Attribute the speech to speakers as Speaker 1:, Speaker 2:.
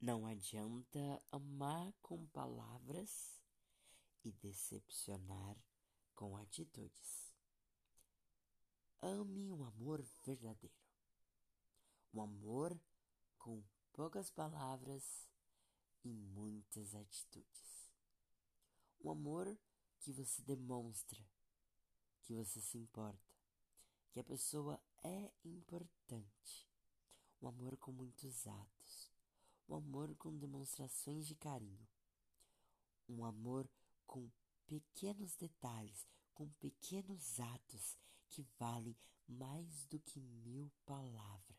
Speaker 1: Não adianta amar com palavras e decepcionar com atitudes. Ame um amor verdadeiro. Um amor com poucas palavras e muitas atitudes. Um amor que você demonstra que você se importa, que a pessoa é importante. Um amor com muitos atos um amor com demonstrações de carinho, um amor com pequenos detalhes, com pequenos atos que valem mais do que mil palavras.